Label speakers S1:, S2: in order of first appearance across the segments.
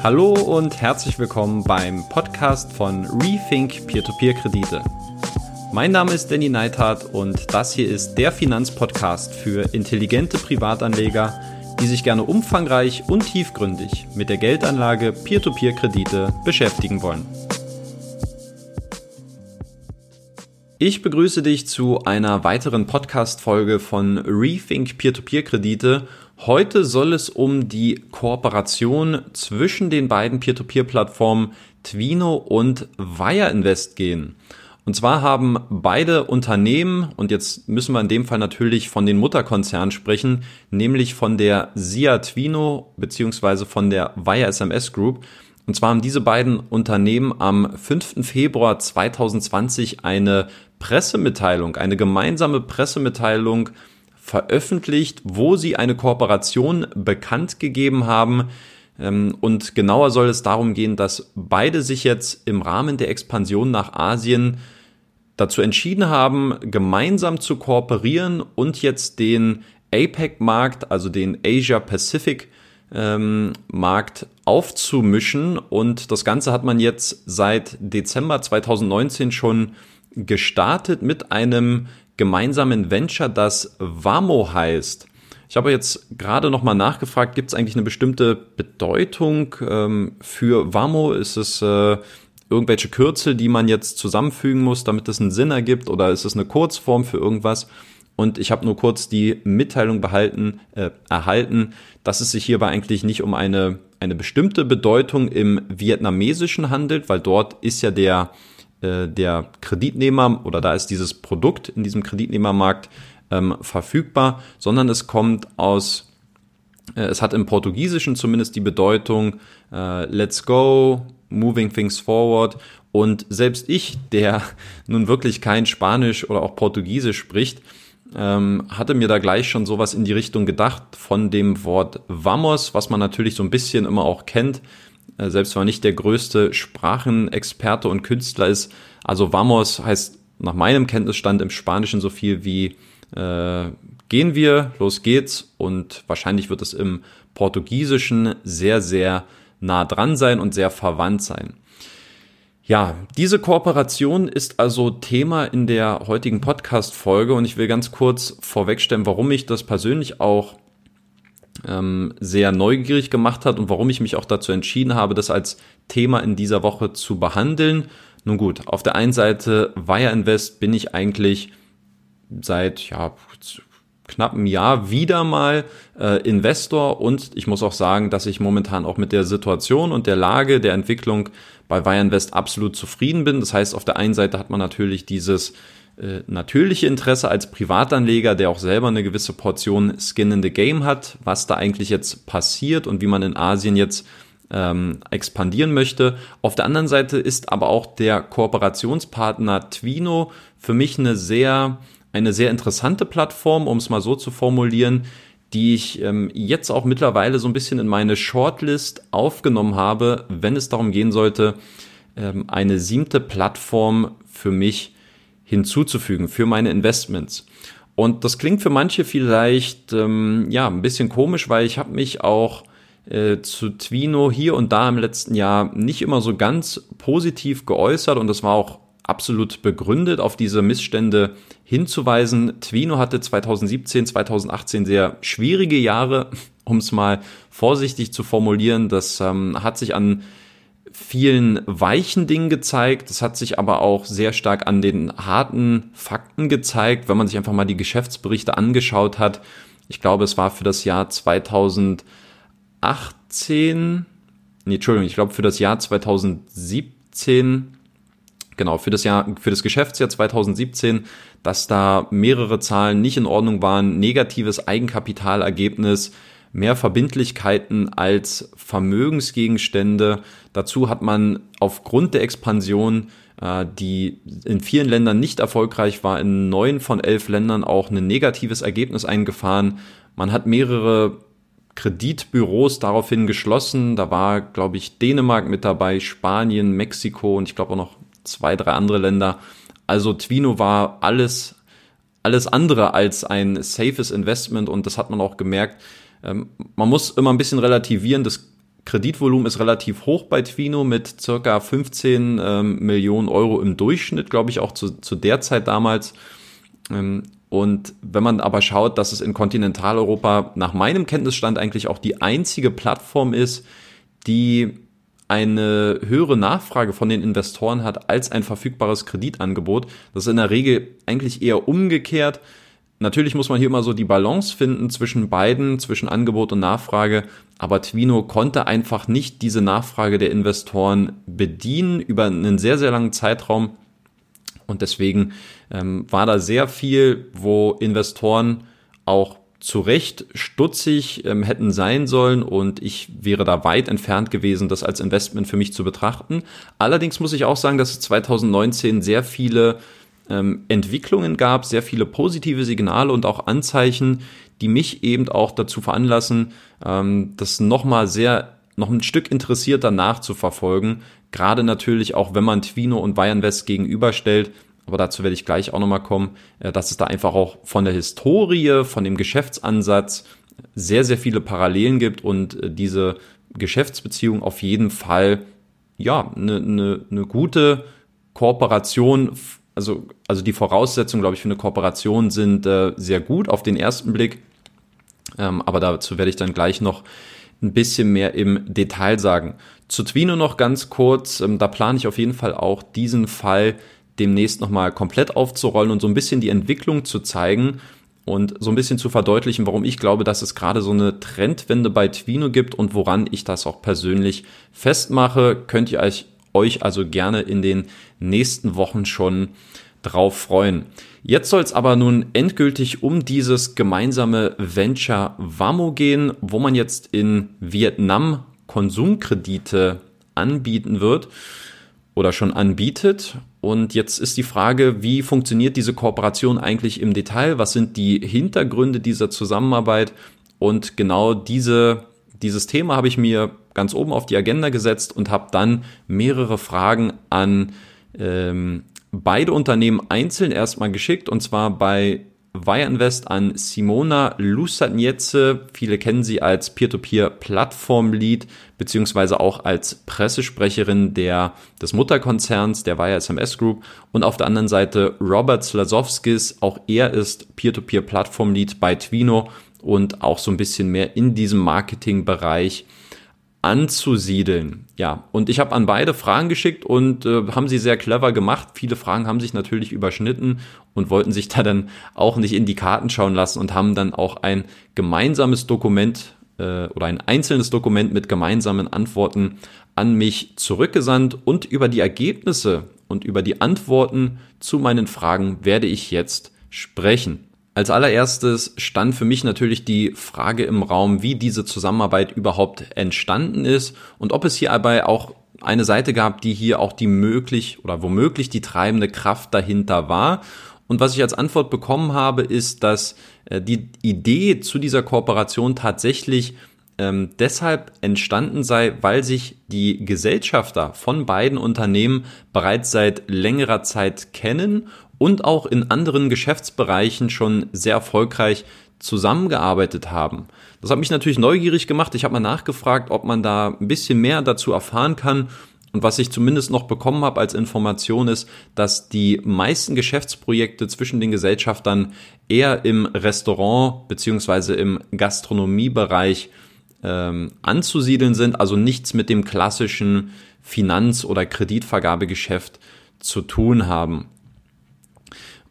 S1: Hallo und herzlich willkommen beim Podcast von Rethink Peer-to-Peer-Kredite. Mein Name ist Danny Neithardt und das hier ist der Finanzpodcast für intelligente Privatanleger, die sich gerne umfangreich und tiefgründig mit der Geldanlage Peer-to-Peer-Kredite beschäftigen wollen. Ich begrüße dich zu einer weiteren Podcast-Folge von Rethink Peer-to-Peer-Kredite Heute soll es um die Kooperation zwischen den beiden Peer-to-Peer-Plattformen Twino und Wire Invest gehen. Und zwar haben beide Unternehmen, und jetzt müssen wir in dem Fall natürlich von den Mutterkonzernen sprechen, nämlich von der SIA Twino beziehungsweise von der Wire SMS Group. Und zwar haben diese beiden Unternehmen am 5. Februar 2020 eine Pressemitteilung, eine gemeinsame Pressemitteilung veröffentlicht, wo sie eine Kooperation bekannt gegeben haben. Ähm, und genauer soll es darum gehen, dass beide sich jetzt im Rahmen der Expansion nach Asien dazu entschieden haben, gemeinsam zu kooperieren und jetzt den APEC-Markt, also den Asia-Pacific ähm, aufzumischen. Und das Ganze hat man jetzt seit Dezember 2019 schon gestartet mit einem gemeinsamen Venture, das Wamo heißt. Ich habe jetzt gerade noch mal nachgefragt, gibt es eigentlich eine bestimmte Bedeutung ähm, für Wamo? Ist es äh, irgendwelche Kürzel, die man jetzt zusammenfügen muss, damit es einen Sinn ergibt? Oder ist es eine Kurzform für irgendwas? Und ich habe nur kurz die Mitteilung behalten, äh, erhalten, dass es sich hierbei eigentlich nicht um eine, eine bestimmte Bedeutung im Vietnamesischen handelt, weil dort ist ja der äh, der Kreditnehmer oder da ist dieses Produkt in diesem Kreditnehmermarkt ähm, verfügbar, sondern es kommt aus, äh, es hat im Portugiesischen zumindest die Bedeutung äh, Let's go, moving things forward. Und selbst ich, der nun wirklich kein Spanisch oder auch Portugiesisch spricht, ähm, hatte mir da gleich schon sowas in die Richtung gedacht von dem Wort vamos, was man natürlich so ein bisschen immer auch kennt selbst wenn man nicht der größte Sprachenexperte und Künstler ist. Also vamos heißt nach meinem Kenntnisstand im Spanischen so viel wie äh, gehen wir, los geht's und wahrscheinlich wird es im Portugiesischen sehr, sehr nah dran sein und sehr verwandt sein. Ja, diese Kooperation ist also Thema in der heutigen Podcast-Folge und ich will ganz kurz vorwegstellen, warum ich das persönlich auch ähm, sehr neugierig gemacht hat und warum ich mich auch dazu entschieden habe, das als Thema in dieser Woche zu behandeln. Nun gut, auf der einen Seite Wire Invest bin ich eigentlich seit ja, knapp einem Jahr wieder mal äh, Investor und ich muss auch sagen, dass ich momentan auch mit der Situation und der Lage der Entwicklung bei Wire Invest absolut zufrieden bin. Das heißt, auf der einen Seite hat man natürlich dieses natürliche Interesse als Privatanleger, der auch selber eine gewisse Portion Skin in the Game hat, was da eigentlich jetzt passiert und wie man in Asien jetzt ähm, expandieren möchte. Auf der anderen Seite ist aber auch der Kooperationspartner Twino für mich eine sehr, eine sehr interessante Plattform, um es mal so zu formulieren, die ich ähm, jetzt auch mittlerweile so ein bisschen in meine Shortlist aufgenommen habe, wenn es darum gehen sollte, ähm, eine siebte Plattform für mich hinzuzufügen für meine Investments. Und das klingt für manche vielleicht ähm, ja ein bisschen komisch, weil ich habe mich auch äh, zu Twino hier und da im letzten Jahr nicht immer so ganz positiv geäußert und das war auch absolut begründet, auf diese Missstände hinzuweisen. Twino hatte 2017, 2018 sehr schwierige Jahre, um es mal vorsichtig zu formulieren. Das ähm, hat sich an vielen weichen Dingen gezeigt. Das hat sich aber auch sehr stark an den harten Fakten gezeigt, wenn man sich einfach mal die Geschäftsberichte angeschaut hat. Ich glaube, es war für das Jahr 2018, nee, Entschuldigung, ich glaube für das Jahr 2017, genau, für das Jahr, für das Geschäftsjahr 2017, dass da mehrere Zahlen nicht in Ordnung waren, negatives Eigenkapitalergebnis, mehr Verbindlichkeiten als Vermögensgegenstände. Dazu hat man aufgrund der Expansion, äh, die in vielen Ländern nicht erfolgreich war, in neun von elf Ländern auch ein negatives Ergebnis eingefahren. Man hat mehrere Kreditbüros daraufhin geschlossen. Da war, glaube ich, Dänemark mit dabei, Spanien, Mexiko und ich glaube auch noch zwei, drei andere Länder. Also Twino war alles, alles andere als ein safes Investment und das hat man auch gemerkt. Ähm, man muss immer ein bisschen relativieren. Das Kreditvolumen ist relativ hoch bei Twino mit circa 15 ähm, Millionen Euro im Durchschnitt, glaube ich, auch zu, zu der Zeit damals. Ähm, und wenn man aber schaut, dass es in Kontinentaleuropa nach meinem Kenntnisstand eigentlich auch die einzige Plattform ist, die eine höhere Nachfrage von den Investoren hat als ein verfügbares Kreditangebot. Das ist in der Regel eigentlich eher umgekehrt. Natürlich muss man hier immer so die Balance finden zwischen beiden, zwischen Angebot und Nachfrage. Aber Twino konnte einfach nicht diese Nachfrage der Investoren bedienen über einen sehr, sehr langen Zeitraum. Und deswegen ähm, war da sehr viel, wo Investoren auch zu Recht stutzig ähm, hätten sein sollen und ich wäre da weit entfernt gewesen, das als Investment für mich zu betrachten. Allerdings muss ich auch sagen, dass es 2019 sehr viele ähm, Entwicklungen gab, sehr viele positive Signale und auch Anzeichen, die mich eben auch dazu veranlassen, ähm, das nochmal sehr, noch ein Stück interessierter nachzuverfolgen. Gerade natürlich auch, wenn man Twino und Bayern West gegenüberstellt, aber dazu werde ich gleich auch nochmal kommen, äh, dass es da einfach auch von der Historie, von dem Geschäftsansatz sehr, sehr viele Parallelen gibt und äh, diese Geschäftsbeziehung auf jeden Fall ja eine, eine, eine gute Kooperation, also, also die Voraussetzungen, glaube ich, für eine Kooperation sind äh, sehr gut auf den ersten Blick. Ähm, aber dazu werde ich dann gleich noch ein bisschen mehr im Detail sagen. Zu Twino noch ganz kurz, ähm, da plane ich auf jeden Fall auch diesen Fall demnächst nochmal komplett aufzurollen und so ein bisschen die Entwicklung zu zeigen und so ein bisschen zu verdeutlichen, warum ich glaube, dass es gerade so eine Trendwende bei Twino gibt und woran ich das auch persönlich festmache, könnt ihr euch, euch also gerne in den nächsten Wochen schon drauf freuen. Jetzt soll es aber nun endgültig um dieses gemeinsame Venture Wamo gehen, wo man jetzt in Vietnam Konsumkredite anbieten wird oder schon anbietet. Und jetzt ist die Frage, wie funktioniert diese Kooperation eigentlich im Detail? Was sind die Hintergründe dieser Zusammenarbeit? Und genau diese, dieses Thema habe ich mir ganz oben auf die Agenda gesetzt und habe dann mehrere Fragen an ähm, beide Unternehmen einzeln erstmal geschickt. Und zwar bei Wire Invest an Simona Lusatnietze. Viele kennen sie als Peer-to-Peer-Plattform-Lead, beziehungsweise auch als Pressesprecherin der, des Mutterkonzerns, der Wire SMS Group. Und auf der anderen Seite Robert Slasowskis. Auch er ist Peer-to-Peer-Plattform-Lead bei Twino und auch so ein bisschen mehr in diesem Marketingbereich anzusiedeln. Ja, und ich habe an beide Fragen geschickt und äh, haben sie sehr clever gemacht. Viele Fragen haben sich natürlich überschnitten und wollten sich da dann auch nicht in die Karten schauen lassen und haben dann auch ein gemeinsames Dokument äh, oder ein einzelnes Dokument mit gemeinsamen Antworten an mich zurückgesandt und über die Ergebnisse und über die Antworten zu meinen Fragen werde ich jetzt sprechen. Als allererstes stand für mich natürlich die Frage im Raum, wie diese Zusammenarbeit überhaupt entstanden ist und ob es hierbei auch eine Seite gab, die hier auch die möglich oder womöglich die treibende Kraft dahinter war. Und was ich als Antwort bekommen habe, ist, dass äh, die Idee zu dieser Kooperation tatsächlich ähm, deshalb entstanden sei, weil sich die Gesellschafter von beiden Unternehmen bereits seit längerer Zeit kennen und auch in anderen Geschäftsbereichen schon sehr erfolgreich zusammengearbeitet haben. Das hat mich natürlich neugierig gemacht. Ich habe mal nachgefragt, ob man da ein bisschen mehr dazu erfahren kann. Und was ich zumindest noch bekommen habe als Information ist, dass die meisten Geschäftsprojekte zwischen den Gesellschaftern eher im Restaurant beziehungsweise im Gastronomiebereich ähm, anzusiedeln sind, also nichts mit dem klassischen Finanz- oder Kreditvergabegeschäft zu tun haben.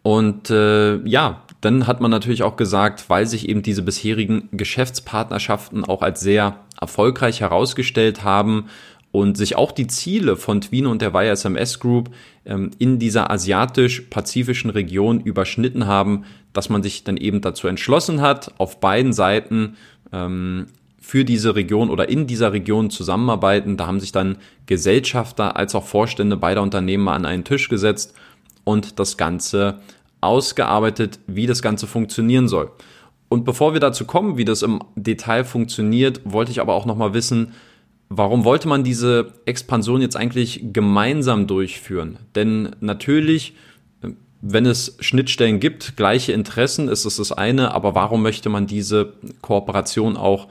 S1: Und äh, ja, dann hat man natürlich auch gesagt, weil sich eben diese bisherigen Geschäftspartnerschaften auch als sehr erfolgreich herausgestellt haben und sich auch die Ziele von Twino und der Wire SMS Group ähm, in dieser asiatisch-pazifischen Region überschnitten haben, dass man sich dann eben dazu entschlossen hat, auf beiden Seiten ähm, für diese Region oder in dieser Region zusammenarbeiten. Da haben sich dann Gesellschafter als auch Vorstände beider Unternehmen an einen Tisch gesetzt und das Ganze ausgearbeitet, wie das Ganze funktionieren soll. Und bevor wir dazu kommen, wie das im Detail funktioniert, wollte ich aber auch nochmal wissen, warum wollte man diese Expansion jetzt eigentlich gemeinsam durchführen? Denn natürlich, wenn es Schnittstellen gibt, gleiche Interessen, ist es das eine, aber warum möchte man diese Kooperation auch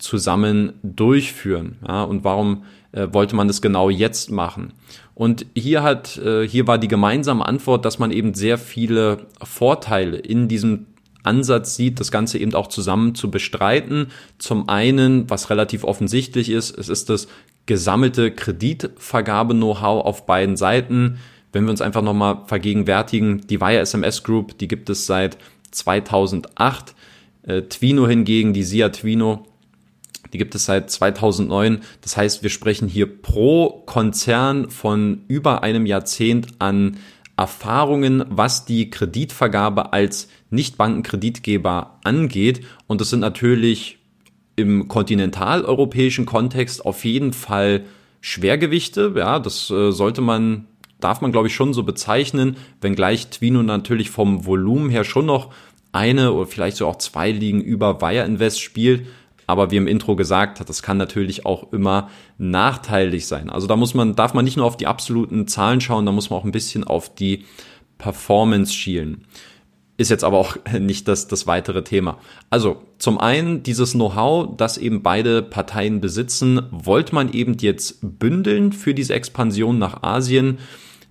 S1: zusammen durchführen. Ja, und warum äh, wollte man das genau jetzt machen? Und hier hat, äh, hier war die gemeinsame Antwort, dass man eben sehr viele Vorteile in diesem Ansatz sieht, das Ganze eben auch zusammen zu bestreiten. Zum einen, was relativ offensichtlich ist, es ist das gesammelte Kreditvergabe-Know-how auf beiden Seiten. Wenn wir uns einfach nochmal vergegenwärtigen, die Wire SMS Group, die gibt es seit 2008. Äh, Twino hingegen, die SIA Twino, die gibt es seit 2009. Das heißt, wir sprechen hier pro Konzern von über einem Jahrzehnt an Erfahrungen, was die Kreditvergabe als Nichtbankenkreditgeber angeht. Und das sind natürlich im kontinentaleuropäischen Kontext auf jeden Fall Schwergewichte. Ja, das äh, sollte man, darf man glaube ich schon so bezeichnen, wenngleich Twino natürlich vom Volumen her schon noch eine oder vielleicht so auch zwei Ligen über Wire Invest spielt. Aber wie im Intro gesagt hat, das kann natürlich auch immer nachteilig sein. Also da muss man, darf man nicht nur auf die absoluten Zahlen schauen, da muss man auch ein bisschen auf die Performance schielen. Ist jetzt aber auch nicht das, das weitere Thema. Also zum einen dieses Know-how, das eben beide Parteien besitzen, wollte man eben jetzt bündeln für diese Expansion nach Asien.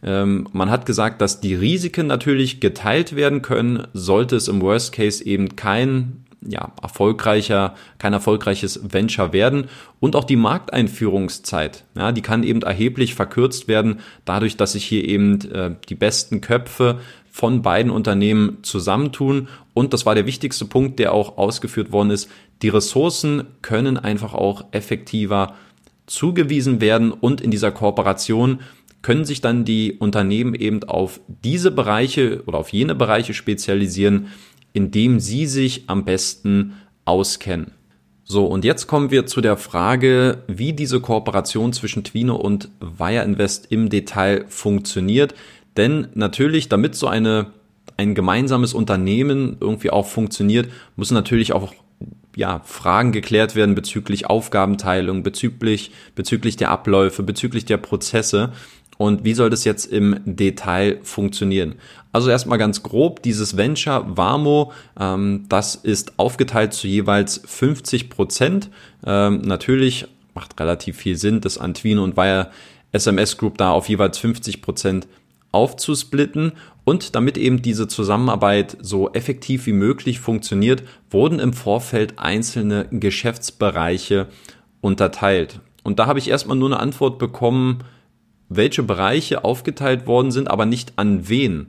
S1: Ähm, man hat gesagt, dass die Risiken natürlich geteilt werden können, sollte es im Worst Case eben kein ja, erfolgreicher, kein erfolgreiches Venture werden und auch die Markteinführungszeit, ja, die kann eben erheblich verkürzt werden, dadurch, dass sich hier eben äh, die besten Köpfe von beiden Unternehmen zusammentun. Und das war der wichtigste Punkt, der auch ausgeführt worden ist. Die Ressourcen können einfach auch effektiver zugewiesen werden und in dieser Kooperation können sich dann die Unternehmen eben auf diese Bereiche oder auf jene Bereiche spezialisieren, in dem sie sich am besten auskennen. So, und jetzt kommen wir zu der Frage, wie diese Kooperation zwischen Twino und Wire Invest im Detail funktioniert. Denn natürlich, damit so eine, ein gemeinsames Unternehmen irgendwie auch funktioniert, müssen natürlich auch ja, Fragen geklärt werden bezüglich Aufgabenteilung, bezüglich, bezüglich der Abläufe, bezüglich der Prozesse. Und wie soll das jetzt im Detail funktionieren? Also erstmal ganz grob, dieses Venture Warmo, ähm, das ist aufgeteilt zu jeweils 50 Prozent. Ähm, natürlich macht relativ viel Sinn, dass Antwino und Wire SMS Group da auf jeweils 50 Prozent aufzusplitten. Und damit eben diese Zusammenarbeit so effektiv wie möglich funktioniert, wurden im Vorfeld einzelne Geschäftsbereiche unterteilt. Und da habe ich erstmal nur eine Antwort bekommen, welche Bereiche aufgeteilt worden sind, aber nicht an wen.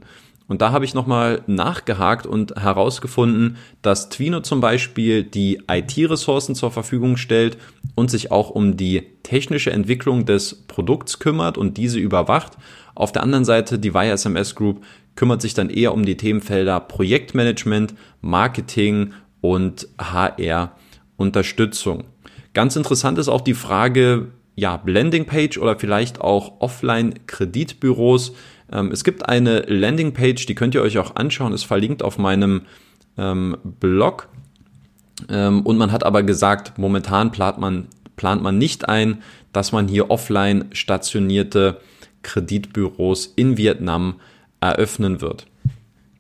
S1: Und da habe ich nochmal nachgehakt und herausgefunden, dass Twino zum Beispiel die IT-Ressourcen zur Verfügung stellt und sich auch um die technische Entwicklung des Produkts kümmert und diese überwacht. Auf der anderen Seite die Wire SMS Group kümmert sich dann eher um die Themenfelder Projektmanagement, Marketing und HR Unterstützung. Ganz interessant ist auch die Frage, ja, Landingpage oder vielleicht auch Offline-Kreditbüros. Ähm, es gibt eine Landingpage, die könnt ihr euch auch anschauen, ist verlinkt auf meinem ähm, Blog. Ähm, und man hat aber gesagt, momentan plant man, plant man nicht ein, dass man hier offline stationierte Kreditbüros in Vietnam eröffnen wird.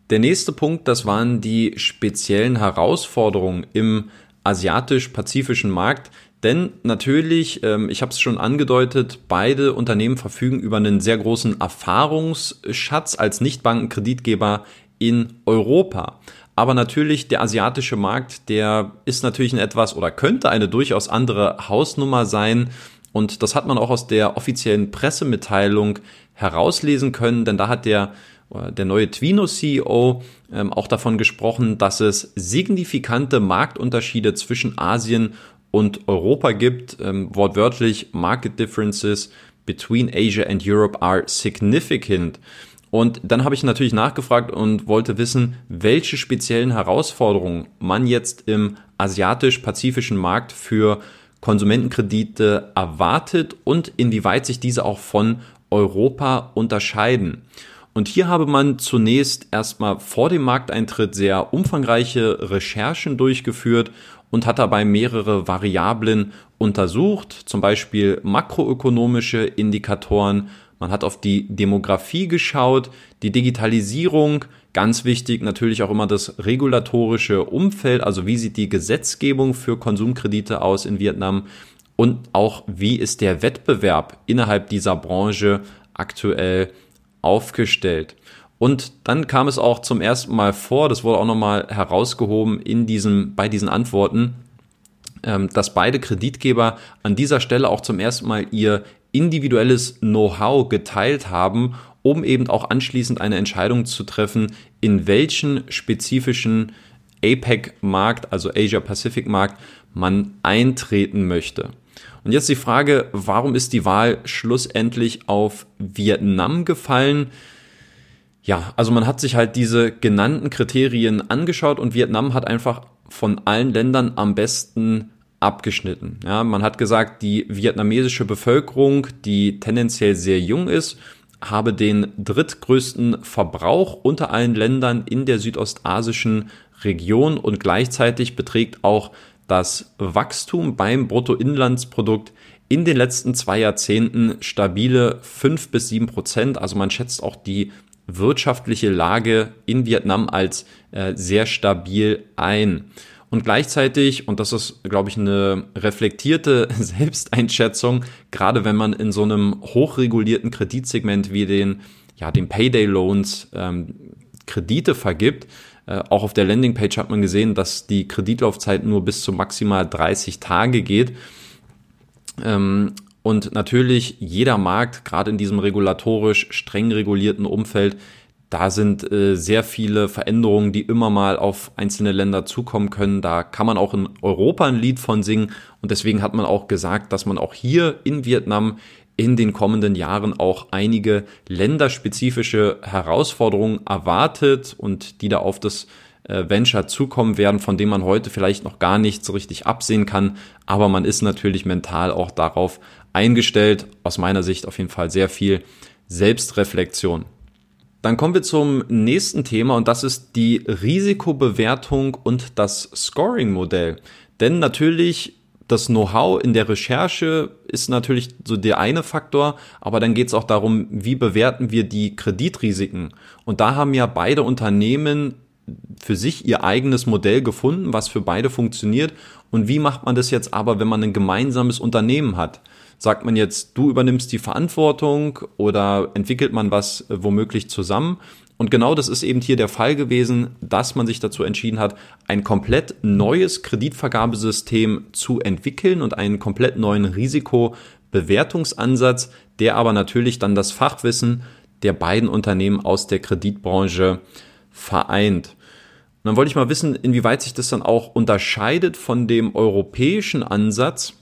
S1: Der nächste Punkt, das waren die speziellen Herausforderungen im asiatisch-pazifischen Markt, denn natürlich, ähm, ich habe es schon angedeutet, beide Unternehmen verfügen über einen sehr großen Erfahrungsschatz als Nichtbankenkreditgeber in Europa. Aber natürlich, der asiatische Markt, der ist natürlich ein etwas oder könnte eine durchaus andere Hausnummer sein. Und das hat man auch aus der offiziellen Pressemitteilung herauslesen können, denn da hat der äh, der neue Twino-CEO ähm, auch davon gesprochen, dass es signifikante Marktunterschiede zwischen Asien und Europa gibt. Ähm, wortwörtlich, Market Differences between Asia and Europe are significant. Und dann habe ich natürlich nachgefragt und wollte wissen, welche speziellen Herausforderungen man jetzt im asiatisch-pazifischen Markt für Konsumentenkredite erwartet und inwieweit sich diese auch von Europa unterscheiden. Und hier habe man zunächst erstmal vor dem Markteintritt sehr umfangreiche Recherchen durchgeführt und hat dabei mehrere Variablen untersucht, zum Beispiel makroökonomische Indikatoren. Man hat auf die Demografie geschaut, die Digitalisierung, Ganz wichtig natürlich auch immer das regulatorische Umfeld, also wie sieht die Gesetzgebung für Konsumkredite aus in Vietnam und auch wie ist der Wettbewerb innerhalb dieser Branche aktuell aufgestellt. Und dann kam es auch zum ersten Mal vor, das wurde auch nochmal herausgehoben in diesem, bei diesen Antworten, ähm, dass beide Kreditgeber an dieser Stelle auch zum ersten Mal ihr individuelles Know-how geteilt haben, um eben auch anschließend eine Entscheidung zu treffen, in welchen spezifischen APEC-Markt, also Asia-Pacific-Markt, man eintreten möchte. Und jetzt die Frage, warum ist die Wahl schlussendlich auf Vietnam gefallen? Ja, also man hat sich halt diese genannten Kriterien angeschaut und Vietnam hat einfach von allen Ländern am besten abgeschnitten. Ja, man hat gesagt, die vietnamesische Bevölkerung, die tendenziell sehr jung ist, habe den drittgrößten Verbrauch unter allen Ländern in der südostasischen Region und gleichzeitig beträgt auch das Wachstum beim Bruttoinlandsprodukt in den letzten zwei Jahrzehnten stabile fünf bis sieben Prozent. Also man schätzt auch die wirtschaftliche Lage in Vietnam als äh, sehr stabil ein. Und gleichzeitig, und das ist, glaube ich, eine reflektierte Selbsteinschätzung, gerade wenn man in so einem hochregulierten Kreditsegment wie den, ja, den Payday Loans ähm, Kredite vergibt, äh, auch auf der Landingpage hat man gesehen, dass die Kreditlaufzeit nur bis zu maximal 30 Tage geht. Ähm, und natürlich jeder Markt, gerade in diesem regulatorisch streng regulierten Umfeld, da sind äh, sehr viele Veränderungen, die immer mal auf einzelne Länder zukommen können. Da kann man auch in Europa ein Lied von singen. Und deswegen hat man auch gesagt, dass man auch hier in Vietnam in den kommenden Jahren auch einige länderspezifische Herausforderungen erwartet und die da auf das äh, Venture zukommen werden, von dem man heute vielleicht noch gar nicht so richtig absehen kann. Aber man ist natürlich mental auch darauf eingestellt. Aus meiner Sicht auf jeden Fall sehr viel Selbstreflexion. Dann kommen wir zum nächsten Thema und das ist die Risikobewertung und das Scoring-Modell. Denn natürlich das Know-how in der Recherche ist natürlich so der eine Faktor, aber dann geht es auch darum, wie bewerten wir die Kreditrisiken. Und da haben ja beide Unternehmen für sich ihr eigenes Modell gefunden, was für beide funktioniert. Und wie macht man das jetzt aber, wenn man ein gemeinsames Unternehmen hat? Sagt man jetzt, du übernimmst die Verantwortung oder entwickelt man was äh, womöglich zusammen? Und genau das ist eben hier der Fall gewesen, dass man sich dazu entschieden hat, ein komplett neues Kreditvergabesystem zu entwickeln und einen komplett neuen Risikobewertungsansatz, der aber natürlich dann das Fachwissen der beiden Unternehmen aus der Kreditbranche vereint. Und dann wollte ich mal wissen, inwieweit sich das dann auch unterscheidet von dem europäischen Ansatz,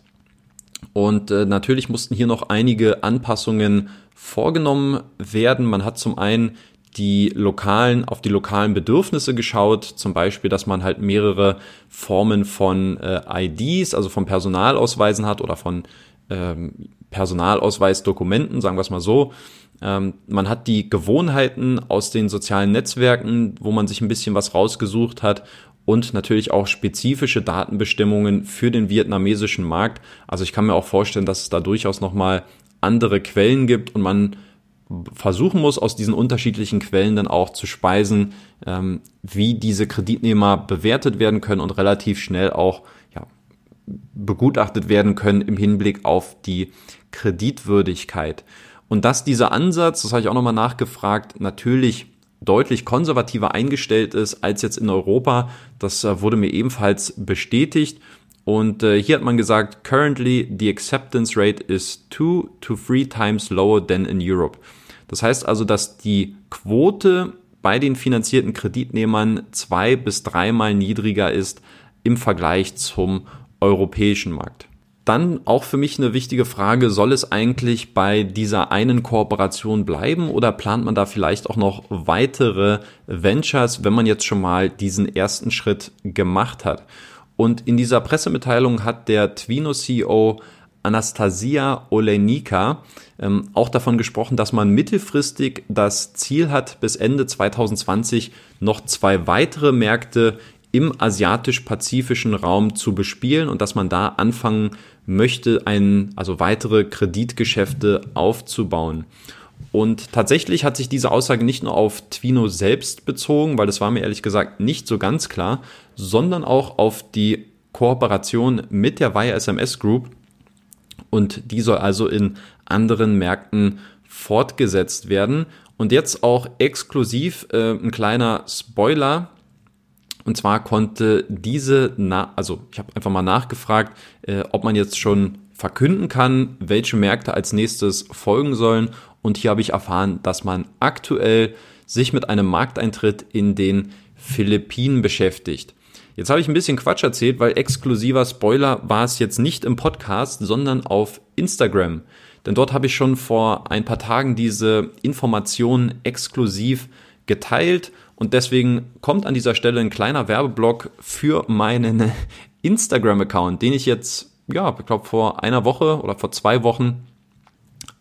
S1: und äh, natürlich mussten hier noch einige Anpassungen vorgenommen werden. Man hat zum einen die lokalen, auf die lokalen Bedürfnisse geschaut, zum Beispiel, dass man halt mehrere Formen von äh, IDs, also von Personalausweisen hat oder von ähm, Personalausweisdokumenten, sagen wir es mal so. Ähm, man hat die Gewohnheiten aus den sozialen Netzwerken, wo man sich ein bisschen was rausgesucht hat und natürlich auch spezifische Datenbestimmungen für den vietnamesischen Markt. Also ich kann mir auch vorstellen, dass es da durchaus nochmal andere Quellen gibt und man versuchen muss, aus diesen unterschiedlichen Quellen dann auch zu speisen, ähm, wie diese Kreditnehmer bewertet werden können und relativ schnell auch ja, begutachtet werden können im Hinblick auf die Kreditwürdigkeit. Und dass dieser Ansatz, das habe ich auch nochmal nachgefragt, natürlich deutlich konservativer eingestellt ist als jetzt in Europa. Das äh, wurde mir ebenfalls bestätigt. Und äh, hier hat man gesagt, currently the acceptance rate is two to three times lower than in Europe. Das heißt also, dass die Quote bei den finanzierten Kreditnehmern zwei bis dreimal niedriger ist im Vergleich zum europäischen Markt. Dann auch für mich eine wichtige Frage, soll es eigentlich bei dieser einen Kooperation bleiben oder plant man da vielleicht auch noch weitere Ventures, wenn man jetzt schon mal diesen ersten Schritt gemacht hat? Und in dieser Pressemitteilung hat der Twino-CEO Anastasia Olenika ähm, auch davon gesprochen, dass man mittelfristig das Ziel hat, bis Ende 2020 noch zwei weitere Märkte im asiatisch-pazifischen Raum zu bespielen und dass man da anfangen möchte, ein, also weitere Kreditgeschäfte aufzubauen. Und tatsächlich hat sich diese Aussage nicht nur auf Twino selbst bezogen, weil das war mir ehrlich gesagt nicht so ganz klar, sondern auch auf die Kooperation mit der Wire SMS Group. Und die soll also in anderen Märkten fortgesetzt werden. Und jetzt auch exklusiv äh, ein kleiner Spoiler. Und zwar konnte diese, na also ich habe einfach mal nachgefragt, äh, ob man jetzt schon verkünden kann, welche Märkte als nächstes folgen sollen. Und hier habe ich erfahren, dass man aktuell sich mit einem Markteintritt in den Philippinen beschäftigt. Jetzt habe ich ein bisschen Quatsch erzählt, weil exklusiver Spoiler war es jetzt nicht im Podcast, sondern auf Instagram. Denn dort habe ich schon vor ein paar Tagen diese Informationen exklusiv geteilt und deswegen kommt an dieser Stelle ein kleiner Werbeblock für meinen Instagram-Account, den ich jetzt, ja, ich glaube vor einer Woche oder vor zwei Wochen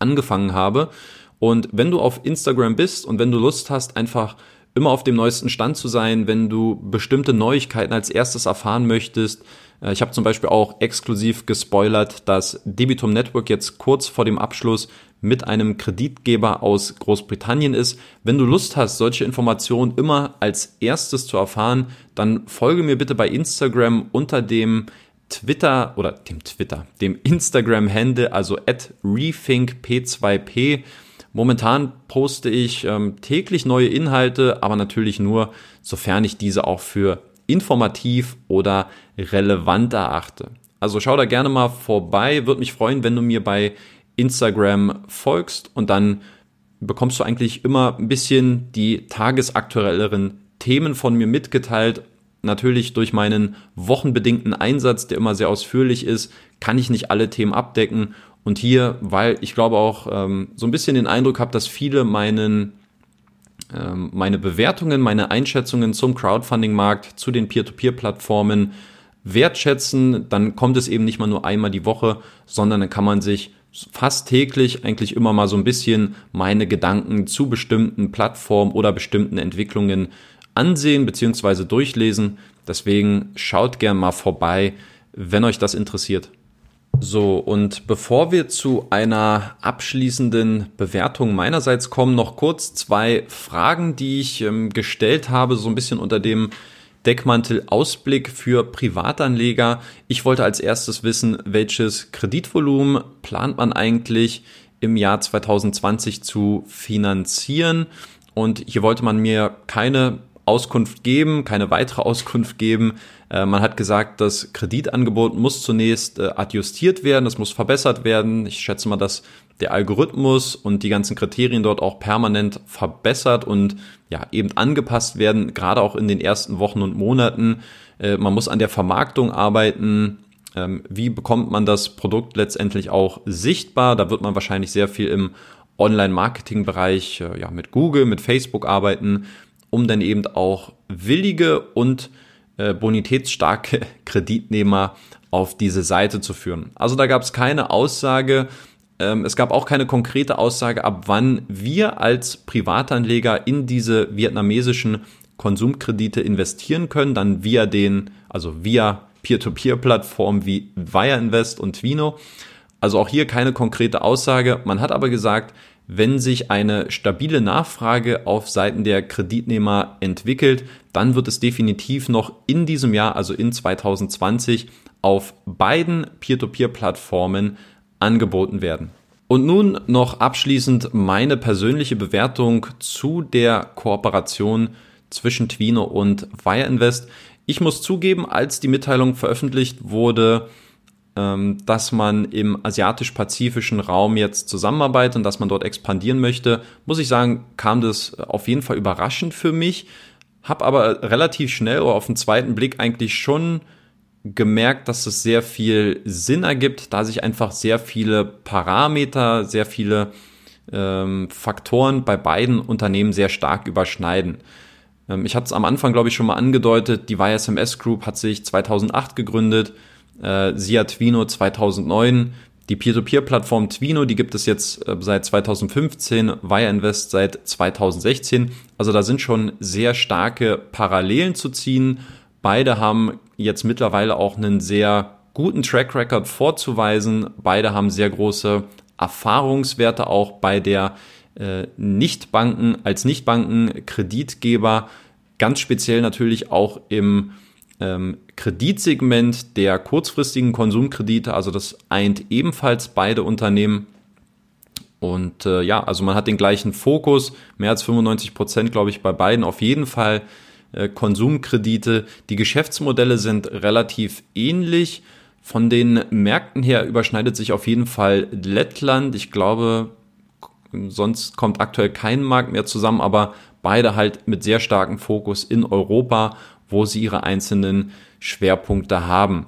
S1: angefangen habe. Und wenn du auf Instagram bist und wenn du Lust hast, einfach immer auf dem neuesten Stand zu sein, wenn du bestimmte Neuigkeiten als erstes erfahren möchtest. Äh, ich habe zum Beispiel auch exklusiv gespoilert, dass Debitum Network jetzt kurz vor dem Abschluss mit einem Kreditgeber aus Großbritannien ist. Wenn du Lust hast, solche Informationen immer als erstes zu erfahren, dann folge mir bitte bei Instagram unter dem Twitter oder dem Twitter, dem Instagram-Handle, also at rethinkp2p. Momentan poste ich ähm, täglich neue Inhalte, aber natürlich nur, sofern ich diese auch für informativ oder relevant erachte. Also schau da gerne mal vorbei, würde mich freuen, wenn du mir bei Instagram folgst und dann bekommst du eigentlich immer ein bisschen die tagesaktuelleren Themen von mir mitgeteilt. Natürlich durch meinen wochenbedingten Einsatz, der immer sehr ausführlich ist, kann ich nicht alle Themen abdecken und hier, weil ich glaube auch ähm, so ein bisschen den Eindruck habe, dass viele meinen ähm, meine Bewertungen, meine Einschätzungen zum Crowdfunding-Markt, zu den Peer-to-Peer-Plattformen wertschätzen, dann kommt es eben nicht mal nur einmal die Woche, sondern dann kann man sich fast täglich eigentlich immer mal so ein bisschen meine Gedanken zu bestimmten Plattformen oder bestimmten Entwicklungen ansehen bzw. durchlesen. Deswegen schaut gern mal vorbei, wenn euch das interessiert. So, und bevor wir zu einer abschließenden Bewertung meinerseits kommen, noch kurz zwei Fragen, die ich ähm, gestellt habe, so ein bisschen unter dem Deckmantel Ausblick für Privatanleger. Ich wollte als erstes wissen, welches Kreditvolumen plant man eigentlich im Jahr 2020 zu finanzieren? Und hier wollte man mir keine Auskunft geben, keine weitere Auskunft geben. Äh, man hat gesagt, das Kreditangebot muss zunächst äh, adjustiert werden, das muss verbessert werden. Ich schätze mal, dass der Algorithmus und die ganzen Kriterien dort auch permanent verbessert und ja eben angepasst werden, gerade auch in den ersten Wochen und Monaten. Äh, man muss an der Vermarktung arbeiten. Ähm, wie bekommt man das Produkt letztendlich auch sichtbar? Da wird man wahrscheinlich sehr viel im Online-Marketing-Bereich ja, mit Google, mit Facebook arbeiten um dann eben auch willige und äh, bonitätsstarke Kreditnehmer auf diese Seite zu führen. Also da gab es keine Aussage, es gab auch keine konkrete Aussage, ab wann wir als Privatanleger in diese vietnamesischen Konsumkredite investieren können, dann via den, also via Peer-to-Peer-Plattformen wie Wire Invest und Twino. Also auch hier keine konkrete Aussage. Man hat aber gesagt, wenn sich eine stabile Nachfrage auf Seiten der Kreditnehmer entwickelt, dann wird es definitiv noch in diesem Jahr, also in 2020, auf beiden Peer-to-Peer-Plattformen angeboten werden. Und nun noch abschließend meine persönliche Bewertung zu der Kooperation zwischen Twino und Wire Invest. Ich muss zugeben, als die Mitteilung veröffentlicht wurde, ähm, dass man im asiatisch-pazifischen Raum jetzt zusammenarbeitet und dass man dort expandieren möchte, muss ich sagen, kam das auf jeden Fall überraschend für mich. Hab aber relativ schnell oder auf den zweiten Blick eigentlich schon gemerkt, dass es sehr viel Sinn ergibt, da sich einfach sehr viele Parameter, sehr viele ähm, Faktoren bei beiden Unternehmen sehr stark überschneiden. Ähm, ich hatte es am Anfang, glaube ich, schon mal angedeutet, die YSMS Group hat sich 2008 gegründet, äh, Sia Twino 2009. Die Peer-to-Peer-Plattform Twino, die gibt es jetzt äh, seit 2015, Wire Invest seit 2016. Also da sind schon sehr starke Parallelen zu ziehen. Beide haben jetzt mittlerweile auch einen sehr guten Track Record vorzuweisen. Beide haben sehr große Erfahrungswerte auch bei der äh, Nichtbanken, als Nichtbanken Kreditgeber, ganz speziell natürlich auch im ähm, Kreditsegment der kurzfristigen Konsumkredite, also das eint ebenfalls beide Unternehmen. Und äh, ja, also man hat den gleichen Fokus, mehr als 95 Prozent, glaube ich, bei beiden auf jeden Fall Konsumkredite. Die Geschäftsmodelle sind relativ ähnlich. Von den Märkten her überschneidet sich auf jeden Fall Lettland. Ich glaube, sonst kommt aktuell kein Markt mehr zusammen, aber beide halt mit sehr starkem Fokus in Europa, wo sie ihre einzelnen Schwerpunkte haben.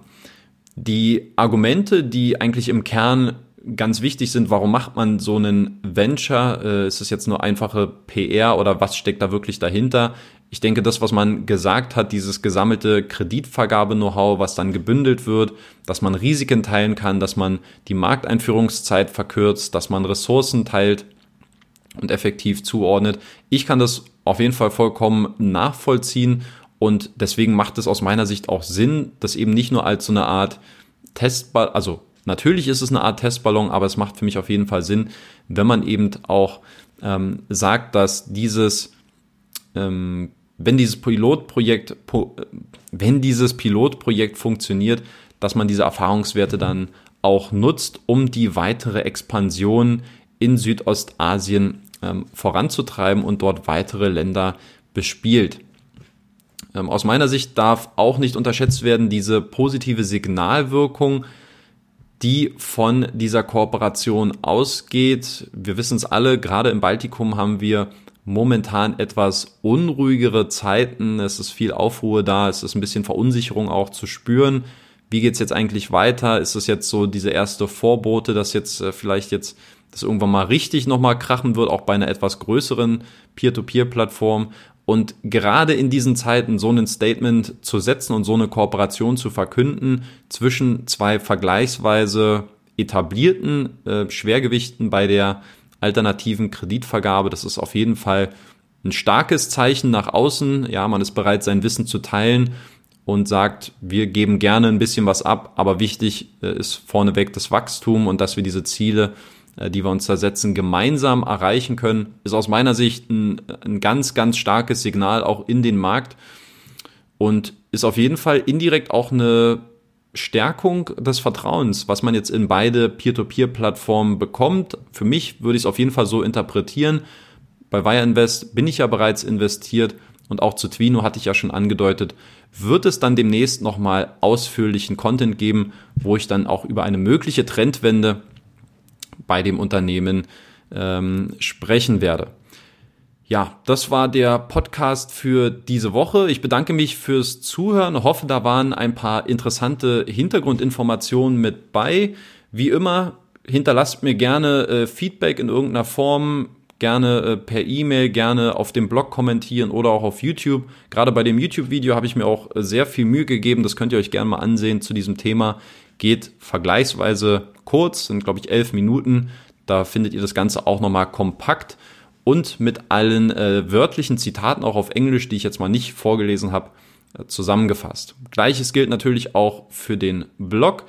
S1: Die Argumente, die eigentlich im Kern ganz wichtig sind, warum macht man so einen Venture? Äh, ist es jetzt nur einfache PR oder was steckt da wirklich dahinter? Ich denke, das, was man gesagt hat, dieses gesammelte Kreditvergabe-Know-how, was dann gebündelt wird, dass man Risiken teilen kann, dass man die Markteinführungszeit verkürzt, dass man Ressourcen teilt und effektiv zuordnet. Ich kann das auf jeden Fall vollkommen nachvollziehen und deswegen macht es aus meiner Sicht auch Sinn, das eben nicht nur als so eine Art Testball, also natürlich ist es eine Art Testballon, aber es macht für mich auf jeden Fall Sinn, wenn man eben auch ähm, sagt, dass dieses, ähm, wenn dieses Pilotprojekt, wenn dieses Pilotprojekt funktioniert, dass man diese Erfahrungswerte dann auch nutzt, um die weitere Expansion in Südostasien ähm, voranzutreiben und dort weitere Länder bespielt. Ähm, aus meiner Sicht darf auch nicht unterschätzt werden diese positive Signalwirkung, die von dieser Kooperation ausgeht. Wir wissen es alle, gerade im Baltikum haben wir momentan etwas unruhigere Zeiten. Es ist viel Aufruhr da, es ist ein bisschen Verunsicherung auch zu spüren. Wie geht's jetzt eigentlich weiter? Ist es jetzt so diese erste Vorbote, dass jetzt äh, vielleicht jetzt das irgendwann mal richtig nochmal krachen wird, auch bei einer etwas größeren Peer-to-Peer-Plattform? Und gerade in diesen Zeiten so ein Statement zu setzen und so eine Kooperation zu verkünden zwischen zwei vergleichsweise etablierten äh, Schwergewichten bei der alternativen Kreditvergabe, das ist auf jeden Fall ein starkes Zeichen nach außen. Ja, man ist bereit, sein Wissen zu teilen und sagt, wir geben gerne ein bisschen was ab, aber wichtig äh, ist vorneweg das Wachstum und dass wir diese Ziele äh, die wir uns da setzen, gemeinsam erreichen können, ist aus meiner Sicht ein, ein ganz, ganz starkes Signal auch in den Markt und ist auf jeden Fall indirekt auch eine Stärkung des Vertrauens, was man jetzt in beide Peer-to-Peer-Plattformen bekommt. Für mich würde ich es auf jeden Fall so interpretieren. Bei Wire Invest bin ich ja bereits investiert und auch zu Twino hatte ich ja schon angedeutet, wird es dann demnächst nochmal ausführlichen Content geben, wo ich dann auch über eine mögliche Trendwende bei dem Unternehmen ähm, sprechen werde. Ja, das war der Podcast für diese Woche. Ich bedanke mich fürs Zuhören, hoffe, da waren ein paar interessante Hintergrundinformationen mit bei. Wie immer, hinterlasst mir gerne äh, Feedback in irgendeiner Form, gerne äh, per E-Mail, gerne auf dem Blog kommentieren oder auch auf YouTube. Gerade bei dem YouTube-Video habe ich mir auch äh, sehr viel Mühe gegeben. Das könnt ihr euch gerne mal ansehen zu diesem Thema. Geht vergleichsweise kurz, sind glaube ich elf Minuten. Da findet ihr das Ganze auch nochmal kompakt und mit allen äh, wörtlichen Zitaten auch auf Englisch, die ich jetzt mal nicht vorgelesen habe, äh, zusammengefasst. Gleiches gilt natürlich auch für den Blog.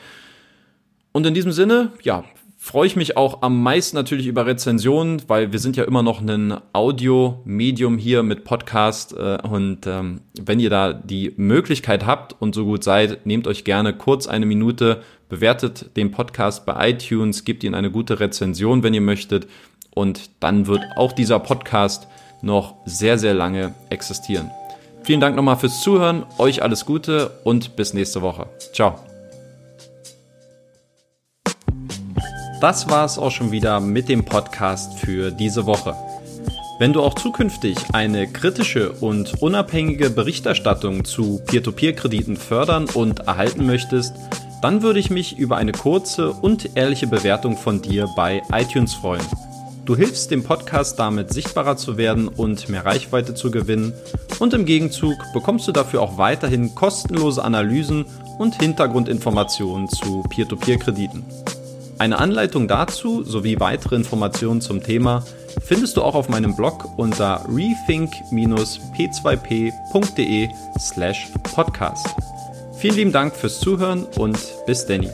S1: Und in diesem Sinne, ja, freue ich mich auch am meisten natürlich über Rezensionen, weil wir sind ja immer noch ein Audio-Medium hier mit Podcast. Äh, und ähm, wenn ihr da die Möglichkeit habt und so gut seid, nehmt euch gerne kurz eine Minute, bewertet den Podcast bei iTunes, gebt ihn eine gute Rezension, wenn ihr möchtet. Und dann wird auch dieser Podcast noch sehr, sehr lange existieren. Vielen Dank nochmal fürs Zuhören, euch alles Gute und bis nächste Woche. Ciao. Das war es auch schon wieder mit dem Podcast für diese Woche. Wenn du auch zukünftig eine kritische und unabhängige Berichterstattung zu Peer-to-Peer-Krediten fördern und erhalten möchtest, dann würde ich mich über eine kurze und ehrliche Bewertung von dir bei iTunes freuen. Du hilfst dem Podcast damit sichtbarer zu werden und mehr Reichweite zu gewinnen und im Gegenzug bekommst du dafür auch weiterhin kostenlose Analysen und Hintergrundinformationen zu Peer-to-Peer-Krediten. Eine Anleitung dazu sowie weitere Informationen zum Thema findest du auch auf meinem Blog unter rethink-p2p.de slash podcast. Vielen lieben Dank fürs Zuhören und bis Danny.